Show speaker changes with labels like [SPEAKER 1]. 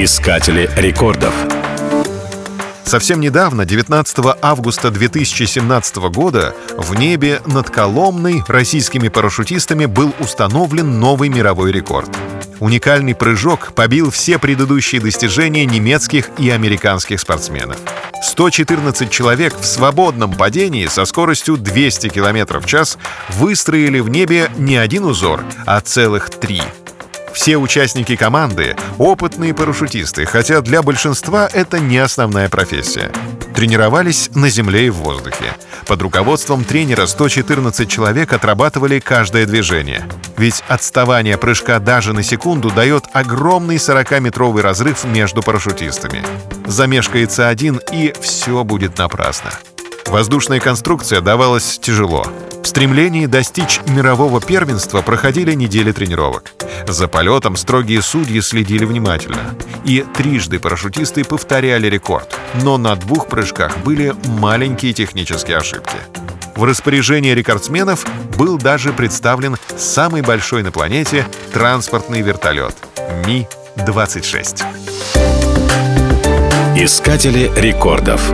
[SPEAKER 1] Искатели рекордов.
[SPEAKER 2] Совсем недавно, 19 августа 2017 года, в небе над Коломной российскими парашютистами был установлен новый мировой рекорд. Уникальный прыжок побил все предыдущие достижения немецких и американских спортсменов. 114 человек в свободном падении со скоростью 200 км в час выстроили в небе не один узор, а целых три — все участники команды — опытные парашютисты, хотя для большинства это не основная профессия. Тренировались на земле и в воздухе. Под руководством тренера 114 человек отрабатывали каждое движение. Ведь отставание прыжка даже на секунду дает огромный 40-метровый разрыв между парашютистами. Замешкается один, и все будет напрасно. Воздушная конструкция давалась тяжело. В стремлении достичь мирового первенства проходили недели тренировок. За полетом строгие судьи следили внимательно. И трижды парашютисты повторяли рекорд. Но на двух прыжках были маленькие технические ошибки. В распоряжении рекордсменов был даже представлен самый большой на планете транспортный вертолет Ми-26.
[SPEAKER 1] Искатели рекордов.